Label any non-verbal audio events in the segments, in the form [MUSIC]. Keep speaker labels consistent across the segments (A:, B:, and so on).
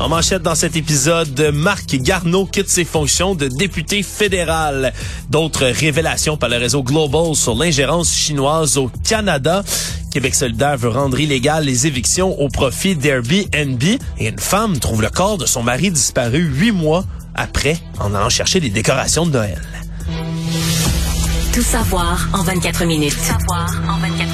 A: En manchette dans cet épisode, Marc Garneau quitte ses fonctions de député fédéral. D'autres révélations par le réseau Global sur l'ingérence chinoise au Canada. Québec solidaire veut rendre illégales les évictions au profit d'Airbnb. Et une femme trouve le corps de son mari disparu huit mois après en allant chercher des décorations de Noël.
B: Tout savoir en 24 minutes. Tout
C: savoir en 24 minutes.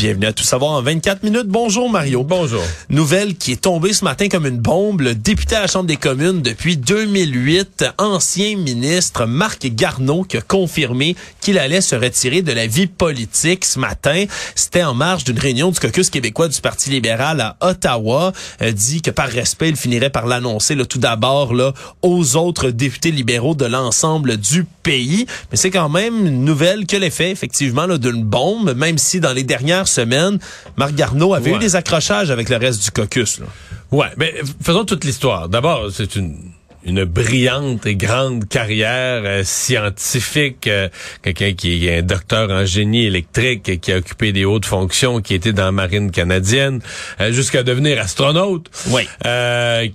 A: Bienvenue à Tout savoir en 24 minutes. Bonjour Mario.
D: Bonjour.
A: Nouvelle qui est tombée ce matin comme une bombe. Le député à la Chambre des communes depuis 2008, ancien ministre Marc Garneau, qui a confirmé qu'il allait se retirer de la vie politique ce matin. C'était en marge d'une réunion du caucus québécois du Parti libéral à Ottawa. Euh, dit que par respect, il finirait par l'annoncer tout d'abord là aux autres députés libéraux de l'ensemble du pays. Mais c'est quand même une nouvelle que l'effet effectivement d'une bombe, même si dans les dernières semaine, Marc Garneau avait eu des accrochages avec le reste du caucus. Là.
D: Ouais, mais faisons toute l'histoire. D'abord, c'est une une brillante et grande carrière euh, scientifique, euh, quelqu'un qui est un docteur en génie électrique, qui a occupé des hautes fonctions, qui était dans la marine canadienne, euh, jusqu'à devenir astronaute,
A: oui.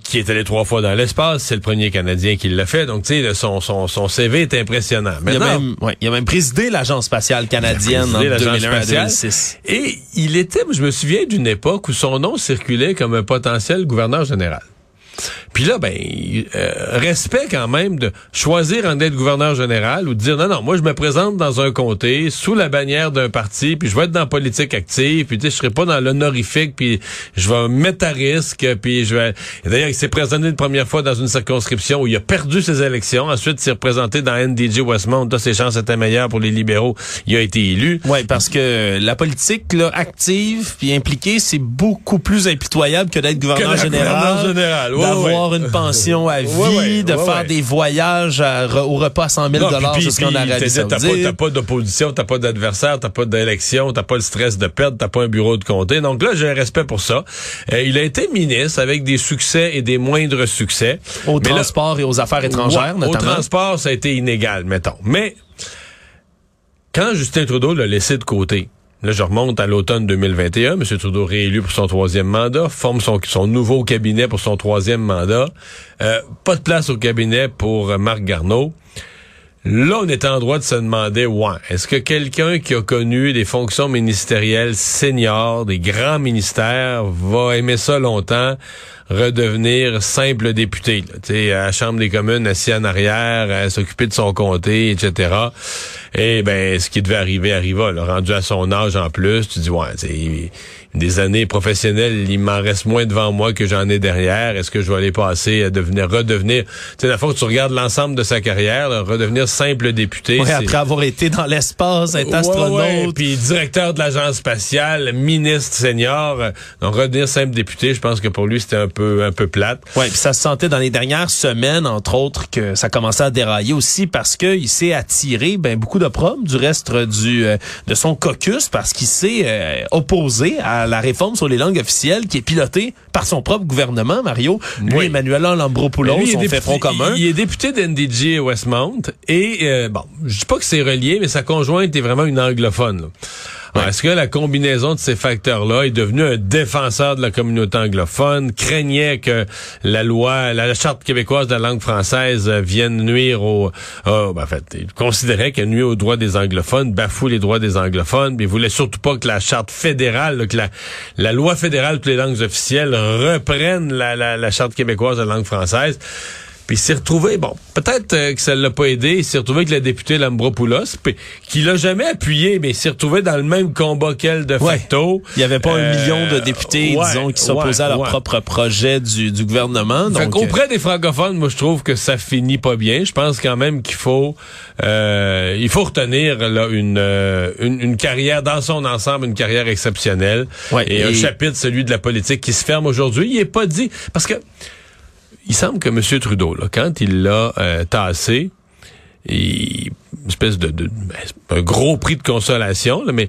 D: qui est allé trois fois dans l'espace. C'est le premier Canadien qui l'a fait. Donc, tu sais, son, son, son CV est impressionnant.
A: il, a même, ouais, il a même présidé l'Agence spatiale canadienne en 2001 2006.
D: Et il était, je me souviens d'une époque où son nom circulait comme un potentiel gouverneur général. Puis là, ben, euh, respect quand même de choisir en être gouverneur général ou de dire non, non, moi je me présente dans un comté sous la bannière d'un parti, puis je vais être dans la politique active, puis tu sais, je serai pas dans l'honorifique, puis je vais me mettre à risque, puis je vais. D'ailleurs, il s'est présenté une première fois dans une circonscription où il a perdu ses élections. Ensuite, il s'est représenté dans NDG Westmount. Là, ses chances étaient meilleures pour les libéraux. Il a été élu.
A: Oui, parce que la politique là, active puis impliquée, c'est beaucoup plus impitoyable que d'être gouverneur général.
D: général
A: d'avoir une pension à vie, [LAUGHS] de faire des voyages au repas à 100 000 dollars jusqu'en Arabie Saoudite.
D: T'as pas, d'opposition, t'as pas d'adversaire, t'as pas d'élection, t'as pas le stress de perdre, t'as pas un bureau de comté. Donc là, j'ai un respect pour ça. Euh, il a été ministre avec des succès et des moindres succès.
A: Au transport et aux affaires étrangères, notamment. Au
D: transport, ça a été inégal, mettons. Mais quand Justin Trudeau l'a laissé de côté, Là, je remonte à l'automne 2021. M. Trudeau réélu pour son troisième mandat, forme son, son nouveau cabinet pour son troisième mandat. Euh, pas de place au cabinet pour Marc Garneau. Là, on est en droit de se demander, ouais, est-ce que quelqu'un qui a connu des fonctions ministérielles seniors, des grands ministères, va aimer ça longtemps, redevenir simple député, sais, à la Chambre des communes, assis en arrière, à s'occuper de son comté, etc. Et ben, ce qui devait arriver arriva. Là, rendu à son âge en plus, tu dis, ouais, des années professionnelles, il m'en reste moins devant moi que j'en ai derrière. Est-ce que je vais aller passer à devenir, redevenir, tu sais, la fois que tu regardes l'ensemble de sa carrière, redevenir simple député.
A: après avoir été dans l'espace, être astronaute.
D: puis directeur de l'agence spatiale, ministre senior, donc redevenir simple député, je pense que pour lui c'était un peu un peu plate.
A: Ouais, puis ça se sentait dans les dernières semaines, entre autres, que ça commençait à dérailler aussi parce que il s'est attiré ben beaucoup de prom du reste du euh, de son caucus parce qu'il s'est euh, opposé à la réforme sur les langues officielles qui est pilotée par son propre gouvernement, Mario. Lui, Emmanuel Lambropoulos, on fait front commun.
D: Il est député d'NDG Westmount et, euh, bon, je dis pas que c'est relié, mais sa conjointe est vraiment une anglophone. Là. Est-ce que la combinaison de ces facteurs-là est devenu un défenseur de la communauté anglophone, craignait que la loi, la charte québécoise de la langue française vienne nuire au, ben, en fait, il considérait qu'elle nuit aux droits des anglophones, bafoue les droits des anglophones, mais il voulait surtout pas que la charte fédérale, que la, loi fédérale pour les langues officielles reprenne la charte québécoise de la langue française. Puis il s'est retrouvé, bon, peut-être euh, que ça l'a pas aidé, il s'est retrouvé avec la députée Lambropoulos, puis qui l'a jamais appuyé, mais il s'est retrouvé dans le même combat qu'elle de facto.
A: Il y avait pas un
D: Euh,
A: million de députés,
D: ouais,
A: disons, qui s'opposaient à leur propre projet du, du gouvernement.
D: Fait
A: Donc,
D: qu'auprès des francophones, moi je trouve que ça finit pas bien. Je pense quand même qu'il faut euh, il faut retenir là une, euh, une une carrière dans son ensemble, une carrière exceptionnelle.
A: Ouais,
D: et, un
A: et-
D: chapitre, celui de la politique, qui se ferme aujourd'hui. Il est pas dit parce que il semble que M. Trudeau, là, quand il l'a euh, tassé, une espèce de, de un gros prix de consolation, là, mais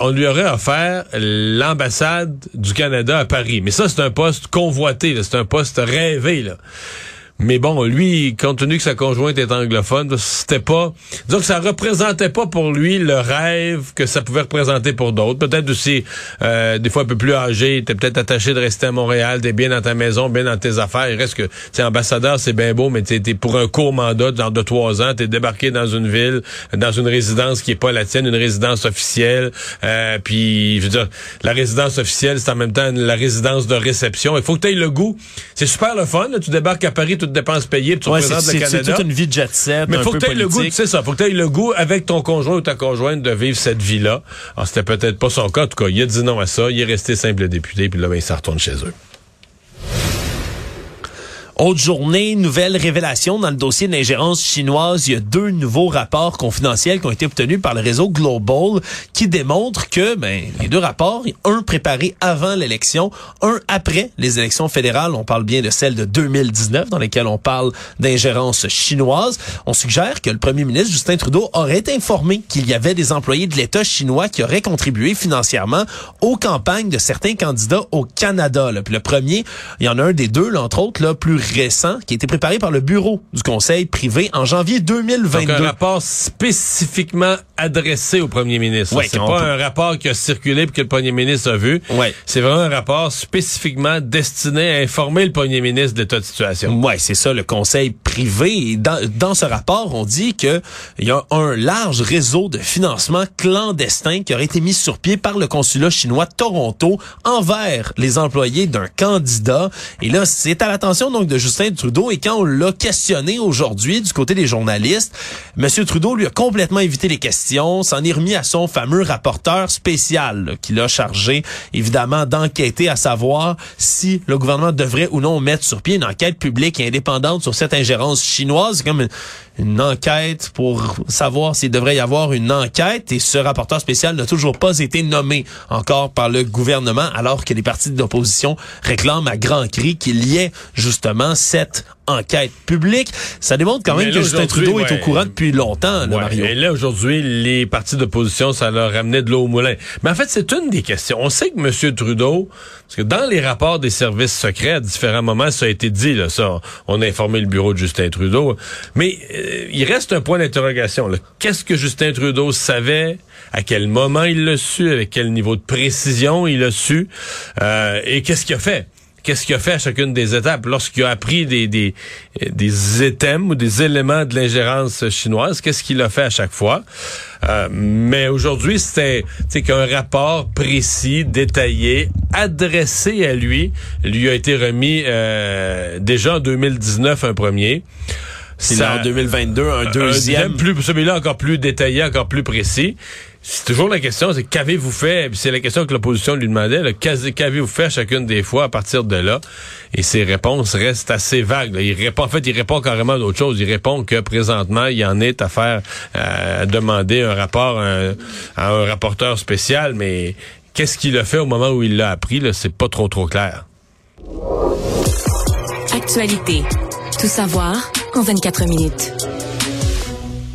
D: on lui aurait offert l'ambassade du Canada à Paris. Mais ça, c'est un poste convoité, c'est un poste rêvé. Là. Mais bon, lui, compte tenu que sa conjointe est anglophone, c'était pas... Disons que ça représentait pas pour lui le rêve que ça pouvait représenter pour d'autres. Peut-être aussi, euh, des fois un peu plus âgé, t'es peut-être attaché de rester à Montréal, t'es bien dans ta maison, bien dans tes affaires. Il reste que, tu ambassadeur, c'est bien beau, mais t'es t'es pour un court mandat, genre de trois ans, t'es débarqué dans une ville, dans une résidence qui est pas la tienne, une résidence officielle. Euh, puis, je veux dire, la résidence officielle, c'est en même temps la résidence de réception. Il faut que tu aies le goût. C'est super le fun. là. Tu débarques à Paris, toutes dépenses payées, puis tu
A: ouais,
D: représentes le
A: c'est- c'est
D: Canada.
A: toute une vie de jet set,
D: Mais
A: un
D: faut
A: peu
D: que tu aies le goût, c'est ça, faut que tu aies le goût avec ton conjoint ou ta conjointe de vivre cette vie-là. Alors, c'était peut-être pas son cas. En tout cas, il a dit non à ça. Il est resté simple député, puis là, ben, il s'en retourne chez eux.
A: Autre journée, nouvelle révélation dans le dossier d'ingérence chinoise. Il y a deux nouveaux rapports confidentiels qui ont été obtenus par le réseau Global qui démontrent que ben, les deux rapports, un préparé avant l'élection, un après les élections fédérales, on parle bien de celle de 2019 dans lesquelles on parle d'ingérence chinoise, on suggère que le premier ministre Justin Trudeau aurait informé qu'il y avait des employés de l'État chinois qui auraient contribué financièrement aux campagnes de certains candidats au Canada. Le premier, il y en a un des deux, là, entre autres, là, plus récent, qui a été préparé par le bureau du Conseil privé en janvier 2022.
D: Donc, un rapport spécifiquement adressé au premier ministre.
A: Ouais,
D: c'est pas
A: peut-
D: un rapport qui a circulé puis que le premier ministre a vu.
A: Ouais.
D: C'est vraiment un rapport spécifiquement destiné à informer le premier ministre de l'état de situation.
A: Ouais, c'est ça, le conseil privé. Et dans, dans ce rapport, on dit que il y a un large réseau de financement clandestin qui aurait été mis sur pied par le consulat chinois de Toronto envers les employés d'un candidat. Et là, c'est à l'attention donc de Justin Trudeau. Et quand on l'a questionné aujourd'hui du côté des journalistes, Monsieur Trudeau lui a complètement évité les questions, s'en est remis à son fameux rapporteur spécial qui l'a chargé évidemment d'enquêter à savoir si le gouvernement devrait ou non mettre sur pied une enquête publique et indépendante sur cette ingérence chinoise. Comme une, enquête pour savoir s'il devrait y avoir une enquête. Et ce rapporteur spécial n'a toujours pas été nommé encore par le gouvernement alors que les partis d'opposition réclament à grands cris qu'il y ait justement cette enquête publique. Ça démontre quand même
D: là,
A: que Justin Trudeau est au courant depuis longtemps, là,
D: Ouais,
A: Mario.
D: Et là, aujourd'hui, les partis d'opposition, ça leur ramenait de l'eau au moulin. Mais en fait, c'est une des questions. On sait que M. Trudeau, parce que dans les rapports des services secrets, à différents moments, ça a été dit, là, ça, on a informé le bureau de Justin Trudeau. Mais euh, il reste un point d'interrogation. Qu'est-ce que Justin Trudeau savait? À quel moment il l'a su? Avec quel niveau de précision il l'a su? Euh, et qu'est-ce qu'il a fait? Qu'est-ce qu'il a fait à chacune des étapes? Lorsqu'il a appris des, des, des items ou des éléments de l'ingérence chinoise? Qu'est-ce qu'il a fait à chaque fois? Euh, mais aujourd'hui, c'était c'est qu'un rapport précis, détaillé, adressé à lui, lui a été remis euh, déjà en 2019 un premier.
A: C'est en 2022, un
D: un
A: deuxième.
D: plus, celui-là encore plus détaillé, encore plus précis. C'est toujours la question, c'est qu'avez-vous fait? C'est la question que l'opposition lui demandait. Qu'avez-vous fait à chacune des fois à partir de là? Et ses réponses restent assez vagues. Il répond, en fait, il répond carrément d'autre chose. Il répond que présentement, il en est à faire, euh, à demander un rapport à un, à rapporteur spécial, mais qu'est-ce qu'il a fait au moment où il l'a appris? C'est pas trop trop clair.
B: Actualité. Tout savoir en 24 minutes.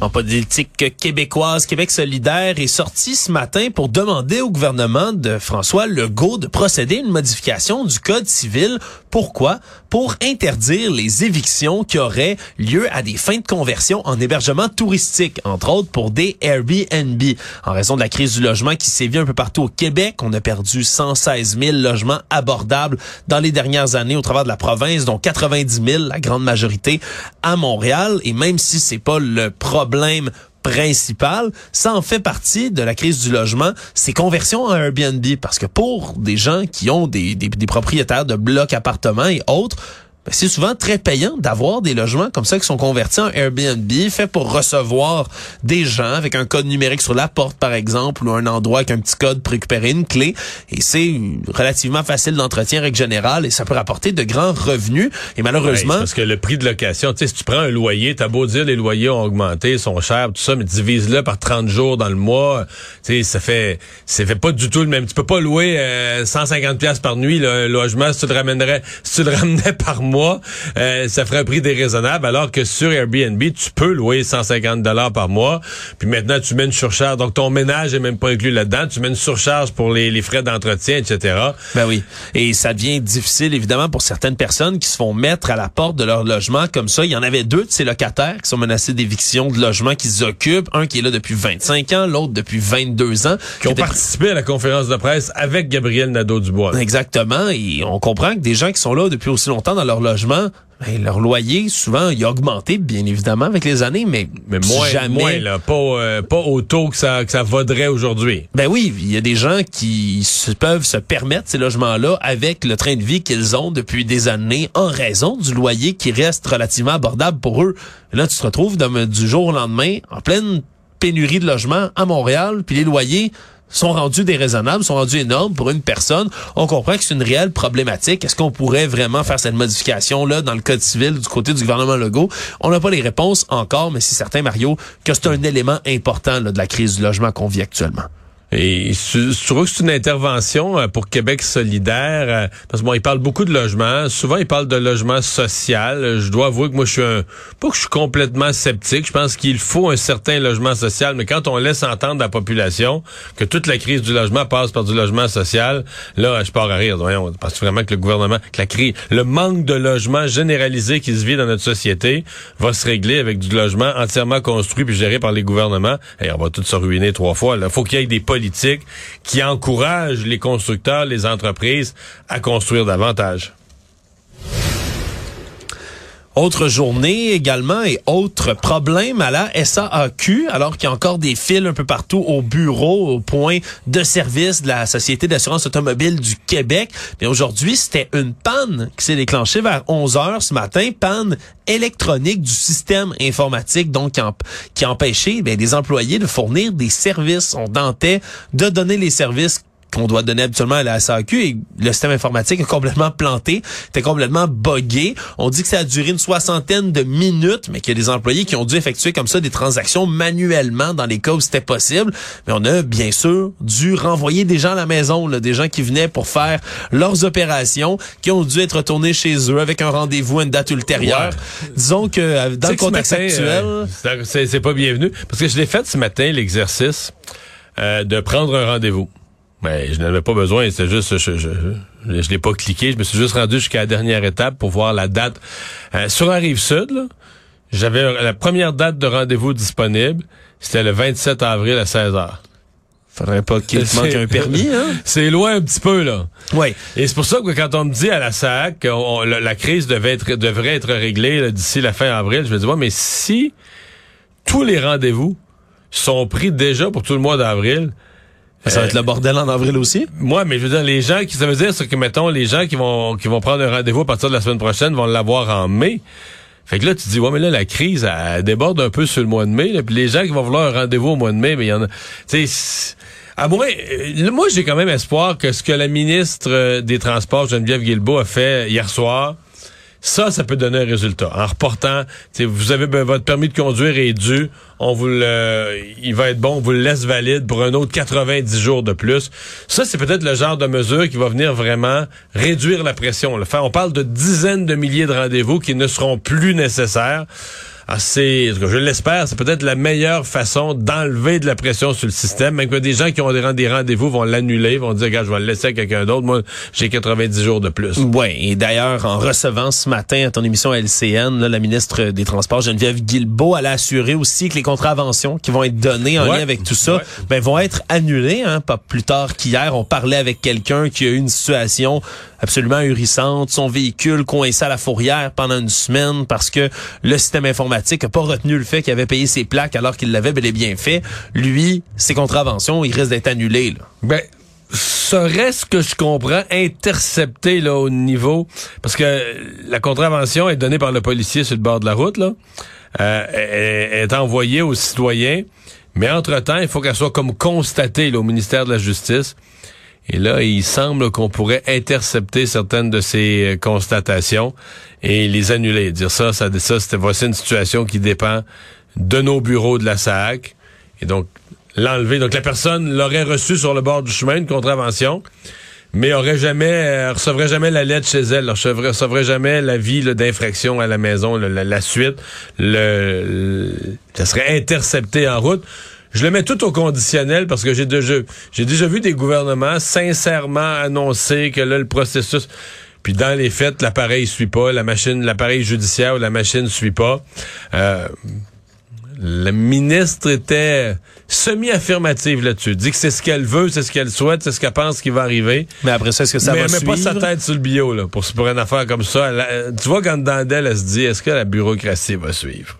A: Politique québécoise, Québec solidaire est sorti ce matin pour demander au gouvernement de François Legault de procéder à une modification du Code civil. Pourquoi? Pour interdire les évictions qui auraient lieu à des fins de conversion en hébergement touristique, entre autres pour des Airbnb. En raison de la crise du logement qui sévit un peu partout au Québec, on a perdu 116 000 logements abordables dans les dernières années au travers de la province, dont 90 000, la grande majorité, à Montréal. Et même si c'est pas le problème principal, ça en fait partie de la crise du logement, ces conversions en Airbnb. Parce que pour des gens qui ont des, des, propriétaires de blocs appartements et autres, c'est souvent très payant d'avoir des logements comme ça qui sont convertis en Airbnb, fait pour recevoir des gens avec un code numérique sur la porte, par exemple, ou un endroit avec un petit code pour récupérer une clé. Et c'est relativement facile d'entretien règle générale et ça peut rapporter de grands revenus. Et malheureusement...
D: Parce que le prix de location, tu sais, si tu prends un loyer, t'as beau dire les loyers ont augmenté, sont chers, tout ça, mais divise-le par 30 jours dans le mois, tu sais, ça fait, ça fait pas du tout le même. Tu peux pas louer 150 euh, pièces par nuit, le logement, si tu le ramènerais, si tu le ramenais par mois euh, ça ferait un prix déraisonnable, alors que sur Airbnb, tu peux louer 150 dollars par mois. Puis maintenant, tu mets une surcharge. Donc, ton ménage est même pas inclus là-dedans. Tu mets une surcharge pour les, les frais d'entretien, etc.
A: Ben oui. Et ça devient difficile, évidemment, pour certaines personnes qui se font mettre à la porte de leur logement comme ça. Il y en avait deux de ces locataires qui sont menacés d'éviction de logement qu'ils occupent. Un qui est là depuis 25 ans, l'autre depuis 22 ans.
D: Qui, ont participé à la conférence de presse avec Gabriel Nadeau-Dubois.
A: Exactement. Et on comprend que des gens qui sont là depuis aussi longtemps dans leur logement, ben, leur loyer, souvent, il a augmenté, bien évidemment, avec les années, mais,
D: mais moins,
A: jamais...
D: moins là, pas, euh, pas au taux que ça, que ça vaudrait aujourd'hui.
A: Ben oui, il y a des gens qui se, peuvent se permettre ces logements-là avec le train de vie qu'ils ont depuis des années en raison du loyer qui reste relativement abordable pour eux. là, tu te retrouves du jour au lendemain en pleine pénurie de logements à Montréal, puis les loyers sont rendus déraisonnables, sont rendus énormes pour une personne. On comprend que c'est une réelle problématique. Est-ce qu'on pourrait vraiment faire cette modification-là dans le Code civil du côté du gouvernement Legault? On n'a pas les réponses encore, mais c'est certain, Mario, que c'est un élément important de la crise du logement qu'on vit actuellement.
D: Et je trouve que c'est une intervention euh, pour Québec solidaire, euh, parce que bon, il parle beaucoup de logement. Souvent, il parle de logement social. Je dois avouer que moi, je suis un... Pas que je suis complètement sceptique. Je pense qu'il faut un certain logement social, mais quand on laisse entendre à la population que toute la crise du logement passe par du logement social, là, je pars à rire. Voyons, parce vraiment que le gouvernement, que la crise, le manque de logement généralisé qui se vit dans notre société va se régler avec du logement entièrement construit puis géré par les gouvernements? Et on va tout se ruiner trois fois. Il faut qu'il y ait des politiques qui encourage les constructeurs, les entreprises à construire davantage.
A: Autre journée également et autre problème à la SAAQ, alors qu'il y a encore des fils un peu partout au bureau, au point de service de la Société d'assurance automobile du Québec. Mais aujourd'hui, c'était une panne qui s'est déclenchée vers 11 heures ce matin, panne électronique du système informatique, donc qui, a empêché ben, des employés de fournir des services. On tentait de donner les services qu'on doit donner habituellement à la SAQ et le système informatique est complètement planté, était complètement buggé. On dit que ça a duré une soixantaine de minutes, mais qu'il y a des employés qui ont dû effectuer comme ça des transactions manuellement dans les cas où c'était possible. Mais on a bien sûr dû renvoyer des gens à la maison, là, des gens qui venaient pour faire leurs opérations, qui ont dû être retournés chez eux avec un rendez-vous à une date ultérieure. Disons que euh, dans le contexte actuel... Euh,
D: c'est pas bienvenu. Parce que je l'ai fait ce matin, l'exercice euh, de prendre un rendez-vous. Mais je n'avais pas besoin, c'est juste, je, je, je, l'ai pas cliqué, je me suis juste rendu jusqu'à la dernière étape pour voir la date. Euh, sur la rive sud, j'avais la première date de rendez-vous disponible, c'était le 27 avril à 16 h
A: Faudrait pas qu'il manque un permis, hein? [LAUGHS]
D: C'est loin un petit peu, là.
A: Oui.
D: Et c'est pour ça que quand on me dit à la SAC que la, crise devait être, devrait être réglée d'ici la fin avril, je me dis, ouais, mais si tous les rendez-vous sont pris déjà pour tout le mois d'avril,
A: ça va être le bordel en avril aussi?
D: Moi, mais je veux dire, les gens qui, ça veut dire, c'est que, mettons, les gens qui vont, qui vont prendre un rendez-vous à partir de la semaine prochaine vont l'avoir en mai. Fait que là, tu dis, ouais, mais là, la crise, elle, déborde un peu sur le mois de mai. Puis les gens qui vont vouloir un rendez-vous au mois de mai, mais il y en a... Tu sais, à moi, euh, moi j'ai quand même espoir que ce que la ministre euh, des Transports, Geneviève Guilbeault, a fait hier soir, ça, ça peut donner un résultat. En reportant, vous avez ben, votre permis de conduire est dû, on vous le, il va être bon, on vous le laisse valide pour un autre 90 jours de plus. Ça, c'est peut-être le genre de mesure qui va venir vraiment réduire la pression. On parle de dizaines de milliers de rendez-vous qui ne seront plus nécessaires assez, je l'espère, c'est peut-être la meilleure façon d'enlever de la pression sur le système. Même que des gens qui ont des rendez-vous vont l'annuler, vont dire, regarde, je vais le laisser à quelqu'un d'autre. Moi, j'ai 90 jours de plus.
A: Oui, et d'ailleurs, en recevant ce matin à ton émission LCN, là, la ministre des Transports, Geneviève Guilbeault, elle a assuré aussi que les contraventions qui vont être données en lien avec tout ça, ben, vont être annulées. Hein, pas plus tard qu'hier, on parlait avec quelqu'un qui a eu une situation absolument ahurissante, son véhicule coincé à la fourrière pendant une semaine parce que le système informatique n'a pas retenu le fait qu'il avait payé ses plaques alors qu'il l'avait bel et bien fait. Lui, ses contraventions, il risque d'être annulé.
D: Ben, serait ce que je comprends intercepté là au niveau parce que la contravention est donnée par le policier sur le bord de la route là. Euh, est, envoyée aux citoyens. Mais entre-temps il faut qu'elle soit comme constatée là, au ministère de la Justice et là il semble qu'on pourrait intercepter certaines de ces euh, constatations et les annuler dire ça ça ça c'était voici une situation qui dépend de nos bureaux de la SAC et donc l'enlever. Donc la personne l'aurait reçu sur le bord du chemin, une contravention, mais aurait jamais, euh, recevrait jamais la lettre chez elle, recevrait, recevrait jamais l'avis d'infraction à la maison, la, suite, le, ça serait intercepté en route. Je le mets tout au conditionnel parce que j'ai déjà, j'ai déjà vu des gouvernements sincèrement annoncer que là, le processus, puis dans les faits, l'appareil suit pas, la machine, l'appareil judiciaire ou la machine suit pas. Euh, le ministre était semi-affirmative là-dessus. Dit que c'est ce qu'elle veut, c'est ce qu'elle souhaite, c'est ce qu'elle pense qui va arriver.
A: Mais après ça, est-ce que ça
D: mais
A: va
D: elle met
A: suivre?
D: pas sa tête sur le bio là, pour, pour une affaire comme ça. Elle, tu vois, quand dans elle, elle se dit, est-ce que la bureaucratie va suivre?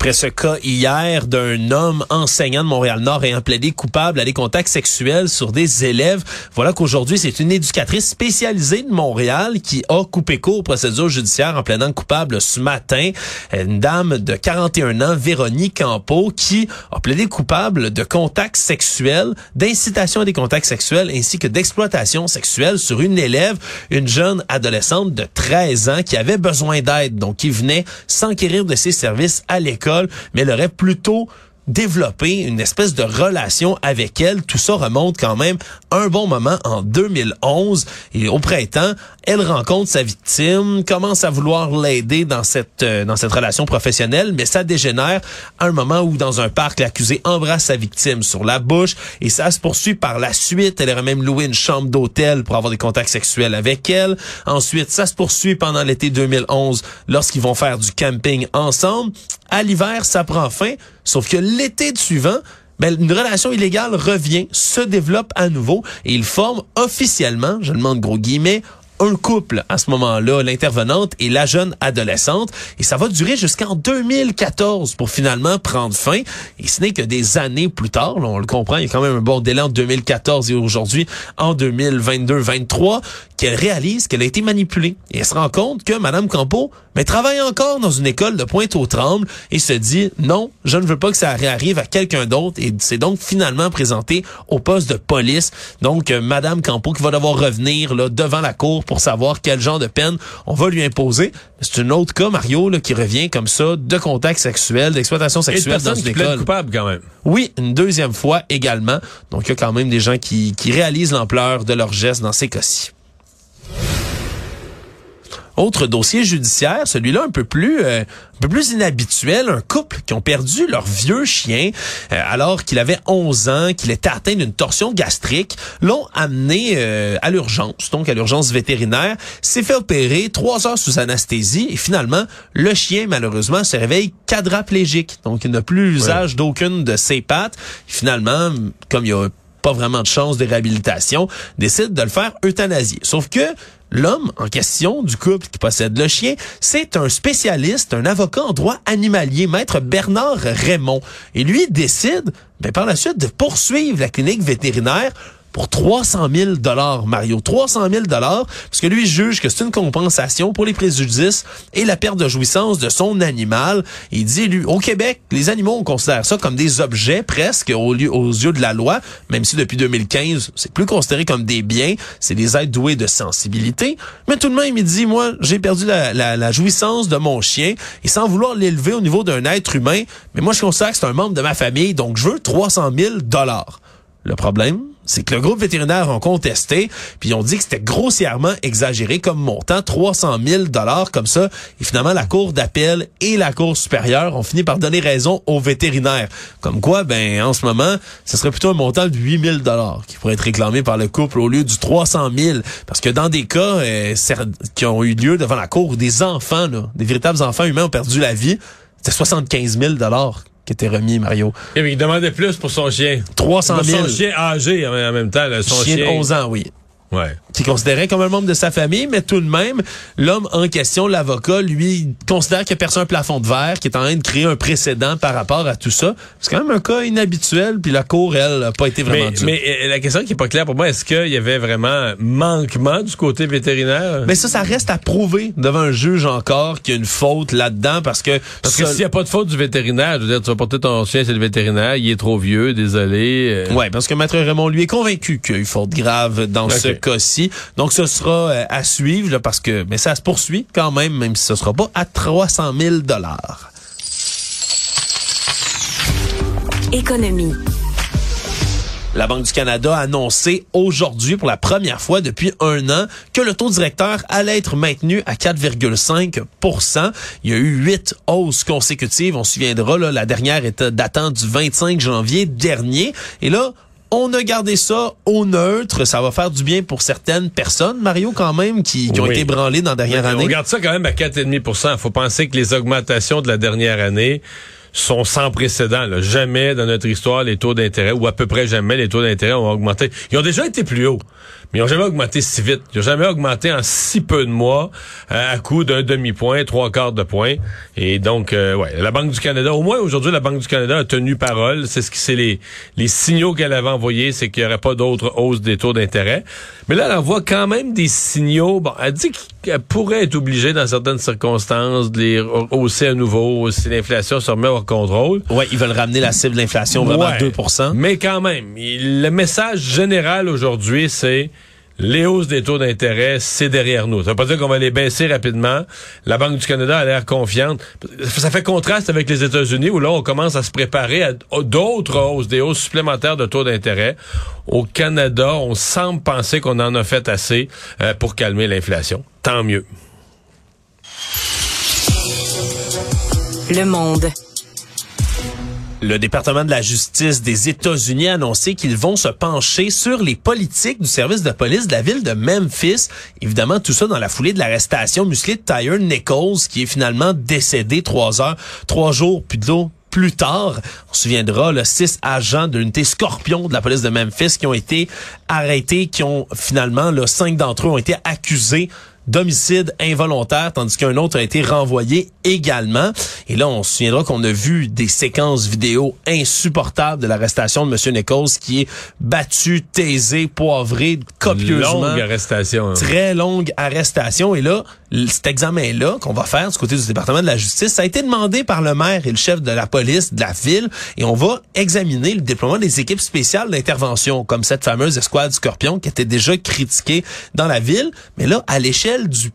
A: Après ce cas hier d'un homme enseignant de Montréal-Nord ayant plaidé coupable à des contacts sexuels sur des élèves, voilà qu'aujourd'hui, c'est une éducatrice spécialisée de Montréal qui a coupé court aux procédures judiciaires en plaidant coupable ce matin. Une dame de 41 ans, Véronique Campo, qui a plaidé coupable de contacts sexuels, d'incitation à des contacts sexuels ainsi que d'exploitation sexuelle sur une élève, une jeune adolescente de 13 ans qui avait besoin d'aide, donc qui venait s'enquérir de ses services à l'école mais elle aurait plutôt développé une espèce de relation avec elle. Tout ça remonte quand même un bon moment en 2011 et au printemps, elle rencontre sa victime, commence à vouloir l'aider dans cette euh, dans cette relation professionnelle, mais ça dégénère à un moment où dans un parc l'accusé embrasse sa victime sur la bouche et ça se poursuit par la suite. Elle aurait même loué une chambre d'hôtel pour avoir des contacts sexuels avec elle. Ensuite, ça se poursuit pendant l'été 2011 lorsqu'ils vont faire du camping ensemble. À l'hiver, ça prend fin, sauf que l'été suivant, ben, une relation illégale revient, se développe à nouveau et ils forment officiellement, je demande gros guillemets, un couple à ce moment-là, l'intervenante et la jeune adolescente. Et ça va durer jusqu'en 2014 pour finalement prendre fin. Et ce n'est que des années plus tard, on le comprend, il y a quand même un bon délai en 2014 et aujourd'hui, en 2022-23, qu'elle réalise qu'elle a été manipulée. Et elle se rend compte que Madame Campo mais travaille encore dans une école de Pointe-aux-Trembles et se dit non, je ne veux pas que ça réarrive à quelqu'un d'autre et c'est donc finalement présenté au poste de police. Donc euh, Madame Campo qui va devoir revenir là devant la cour pour savoir quel genre de peine on va lui imposer. C'est un autre cas Mario là, qui revient comme ça de contact sexuel, d'exploitation sexuelle dans une
D: qui
A: école.
D: coupable quand même.
A: Oui, une deuxième fois également. Donc il y a quand même des gens qui, qui réalisent l'ampleur de leur geste dans ces cas-ci. Autre dossier judiciaire, celui-là un peu plus euh, un peu plus inhabituel, un couple qui ont perdu leur vieux chien euh, alors qu'il avait 11 ans, qu'il était atteint d'une torsion gastrique, l'ont amené euh, à l'urgence, donc à l'urgence vétérinaire, s'est fait opérer trois heures sous anesthésie et finalement le chien malheureusement se réveille quadraplégique, donc il n'a plus l'usage d'aucune de ses pattes. Et finalement, comme il y a vraiment de chance de réhabilitation, décide de le faire euthanasier. Sauf que L'homme en question du couple qui possède le chien, c'est un spécialiste, un avocat en droit animalier, maître Bernard Raymond. Et lui décide, ben, par la suite, de poursuivre la clinique vétérinaire pour 300 000 dollars, Mario. 300 000 dollars, parce que lui juge que c'est une compensation pour les préjudices et la perte de jouissance de son animal. Il dit, lui, au Québec, les animaux, on considère ça comme des objets presque aux, lieux, aux yeux de la loi, même si depuis 2015, c'est plus considéré comme des biens. C'est des êtres doués de sensibilité. Mais tout de même, il dit, moi, j'ai perdu la jouissance de mon chien et sans vouloir l'élever au niveau d'un être humain, mais moi, je considère que c'est un membre de ma famille, donc je veux 300 000 dollars. Le problème, c'est que le groupe vétérinaire ont contesté, puis ils ont dit que c'était grossièrement exagéré comme montant, 300 000 dollars comme ça. Et finalement, la cour d'appel et la cour supérieure ont fini par donner raison aux vétérinaires. Comme quoi, ben en ce moment, ce serait plutôt un montant de 8 000 dollars qui pourrait être réclamé par le couple au lieu du 300 000. Parce que dans des cas euh, qui ont eu lieu devant la cour des enfants, là, des véritables enfants humains ont perdu la vie, c'était 75 000 dollars qui était remis, Mario.
D: Et mais il demandait plus pour son chien.
A: 300 000.
D: Son chien âgé en même temps. Là, son
A: chien,
D: chien
A: de 11 ans, oui.
D: Ouais.
A: qui considérait comme un membre de sa famille, mais tout de même, l'homme en question, l'avocat, lui, considère qu'il a perçu un plafond de verre, qui est en train de créer un précédent par rapport à tout ça. C'est quand même un cas inhabituel, puis la cour, elle, n'a pas été vraiment
D: Mais,
A: dure.
D: mais euh, la question qui est pas claire pour moi, est-ce qu'il y avait vraiment manquement du côté vétérinaire?
A: Mais ça, ça reste à prouver devant un juge encore qu'il y a une faute là-dedans, parce que...
D: Parce que s'il n'y a pas de faute du vétérinaire, je veux dire, tu vas porter ton chien chez le vétérinaire, il est trop vieux, désolé. euh.
A: Ouais, parce que Maître Raymond, lui, est convaincu qu'il y a eu faute grave dans ce cas-ci. Donc, ce sera euh, à suivre, là, parce que, mais ça se poursuit quand même, même si ce sera pas à 300 000 dollars.
B: Économie.
A: La Banque du Canada a annoncé aujourd'hui, pour la première fois depuis un an, que le taux directeur allait être maintenu à 4,5% Il y a eu huit hausses consécutives. On se souviendra, là, la dernière était datant du 25 janvier dernier. Et là, on a gardé ça au neutre. Ça va faire du bien pour certaines personnes, Mario, quand même, qui, qui ont
D: Oui.
A: été branlées dans la dernière
D: On
A: année.
D: regarde ça quand même à 4,5 Il faut penser que les augmentations de la dernière année sont sans précédent. là. Jamais dans notre histoire, les taux d'intérêt, ou à peu près jamais, les taux d'intérêt ont augmenté. Ils ont déjà été plus hauts, mais ils ont jamais augmenté si vite. Ils ont jamais augmenté en si peu de mois, euh, à coup d'un demi-point, trois quarts de point. Et donc, euh, ouais, la Banque du Canada, au moins aujourd'hui, la Banque du Canada a tenu parole. C'est ce qui, c'est les, les signaux qu'elle avait envoyés, c'est qu'il n'y aurait pas d'autres hausses des taux d'intérêt. Mais là, elle envoie quand même des signaux. Bon, elle dit qu'elle pourrait être obligée, dans certaines circonstances, de les hausser à nouveau si l'inflation se remet hors contrôle.
A: Ouais, ils veulent ramener la cible d'inflation vraiment à
D: Ouais.
A: 2%
D: Mais quand même, il- le message général aujourd'hui, c'est les hausses des taux d'intérêt, c'est derrière nous. Ça veut pas dire qu'on va les baisser rapidement. La Banque du Canada a l'air confiante. Ça fait contraste avec les États-Unis où là, on commence à se préparer à d'autres hausses, des hausses supplémentaires de taux d'intérêt. Au Canada, on semble penser qu'on en a fait assez euh, pour calmer l'inflation. Tant mieux.
B: Le monde.
A: Le département de la justice des États-Unis a annoncé qu'ils vont se pencher sur les politiques du service de police de la ville de Memphis. Évidemment, tout ça dans la foulée de l'arrestation musclée de Tyre Nichols, qui est finalement décédé trois heures, trois jours plus tôt plus tard. On se souviendra, le six agents de l'unité Scorpion de la police de Memphis qui ont été arrêtés, qui ont finalement, là, cinq d'entre eux ont été accusés d'homicide involontaire, tandis qu'un autre a été renvoyé également. Et là, on se souviendra qu'on a vu des séquences vidéo insupportables de l'arrestation de M. Nichols qui est battu, taisé, poivré copieusement.
D: Longue arrestation. hein.
A: Très longue arrestation. Et là, cet examen-là qu'on va faire du côté du département de la justice, ça a été demandé par le maire et le chef de la police de la ville. Et on va examiner le déploiement des équipes spéciales d'intervention, comme cette fameuse escouade Scorpion qui était déjà critiquée dans la ville. Mais là, à l'échelle du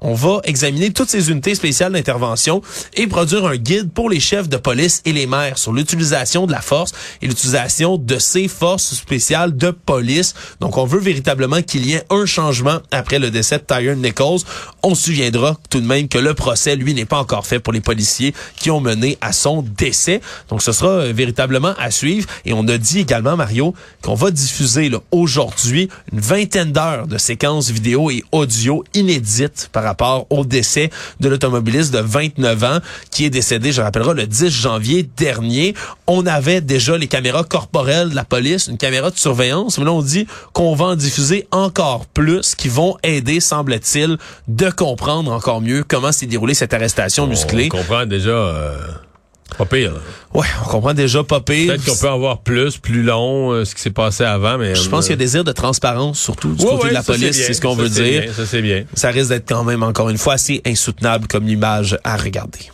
A: On va examiner toutes ces unités spéciales d'intervention et produire un guide pour les chefs de police et les maires sur l'utilisation de la force et l'utilisation de ces forces spéciales de police. Donc, on veut véritablement qu'il y ait un changement après le décès de Tyron Nichols. On se souviendra tout de même que le procès, lui, n'est pas encore fait pour les policiers qui ont mené à son décès. Donc, ce sera euh, véritablement à suivre. Et on a dit également, Mario, qu'on va diffuser aujourd'hui une vingtaine d'heures de séquences vidéo et audio inédites par rapport au décès de l'automobiliste de 29 ans qui est décédé, je rappellerai, le 10 janvier dernier. On avait déjà les caméras corporelles de la police, une caméra de surveillance, mais là on dit qu'on va en diffuser encore plus qui vont aider, semble-t-il, de comprendre encore mieux comment s'est déroulée cette arrestation musclée.
D: On comprend déjà... euh, pas pire. là.
A: Ouais, on comprend déjà pas pire.
D: Peut-être qu'on peut avoir plus, plus long, euh, ce qui s'est passé avant, mais...
A: Je pense qu'il y a désir de transparence, surtout du
D: Ouais,
A: côté
D: ouais,
A: de la
D: ça,
A: police, c'est ce qu'on veut dire.
D: bien, ça, c'est bien.
A: ça risque d'être quand même, encore une fois, assez insoutenable comme image à regarder.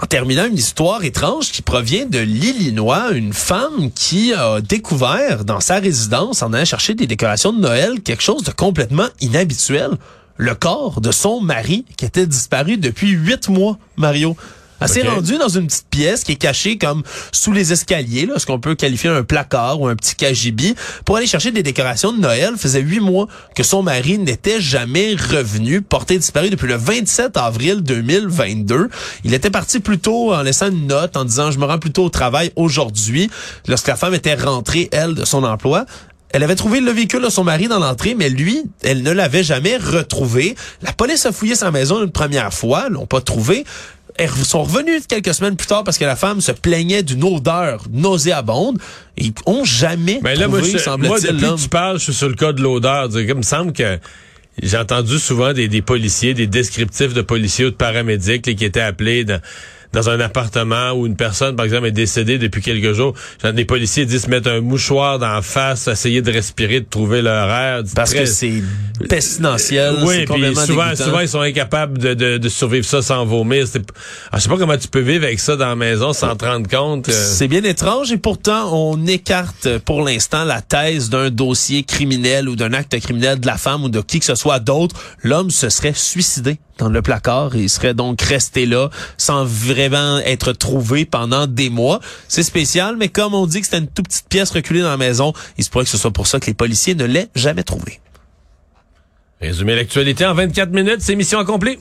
A: En terminant, une histoire étrange qui provient de l'Illinois, une femme qui a découvert dans sa résidence, en allant chercher des décorations de Noël, quelque chose de complètement inhabituel. Le corps de son mari qui était disparu depuis huit mois, Mario. Elle s'est rendue dans une petite pièce qui est cachée comme sous les escaliers, là, ce qu'on peut qualifier un placard ou un petit cagibi, pour aller chercher des décorations de Noël. faisait huit mois que son mari n'était jamais revenu, porté disparu depuis le 27 avril 2022. Il était parti plus tôt en laissant une note en disant « Je me rends plus tôt au travail aujourd'hui », lorsque la femme était rentrée, elle, de son emploi. Elle avait trouvé le véhicule de son mari dans l'entrée, mais lui, elle ne l'avait jamais retrouvé. La police a fouillé sa maison une première fois, l'ont pas trouvé. Elles sont revenus quelques semaines plus tard parce que la femme se plaignait d'une odeur nauséabonde. Ils ont jamais
D: Mais là, moi,
A: trouvé,
D: je- moi, depuis
A: l'homme.
D: que tu parles, je suis sur le cas de l'odeur. Il me semble que j'ai entendu souvent des, des policiers, des descriptifs de policiers ou de paramédics là, qui étaient appelés dans, dans un appartement où une personne, par exemple, est décédée depuis quelques jours. Des policiers disent se mettre un mouchoir dans la face, essayer de respirer, de trouver leur air.
A: Parce que c'est pestilentiel.
D: oui, puis souvent,
A: dégoûtant.
D: souvent, ils sont incapables de, de, de survivre ça sans vomir. Ah, je sais pas comment tu peux vivre avec ça dans la maison sans te rendre compte. euh.
A: C'est bien étrange et pourtant on écarte pour l'instant la thèse d'un dossier criminel ou d'un acte criminel de la femme ou de qui que ce soit d'autre. L'homme se serait suicidé dans le placard et il serait donc resté là sans vraiment être trouvé pendant des mois. C'est spécial, mais comme on dit que c'était une toute petite pièce reculée dans la maison, il se pourrait que ce soit pour ça que les policiers ne l'aient jamais trouvé.
D: Résumer l'actualité en 24 minutes, c'est mission accomplie.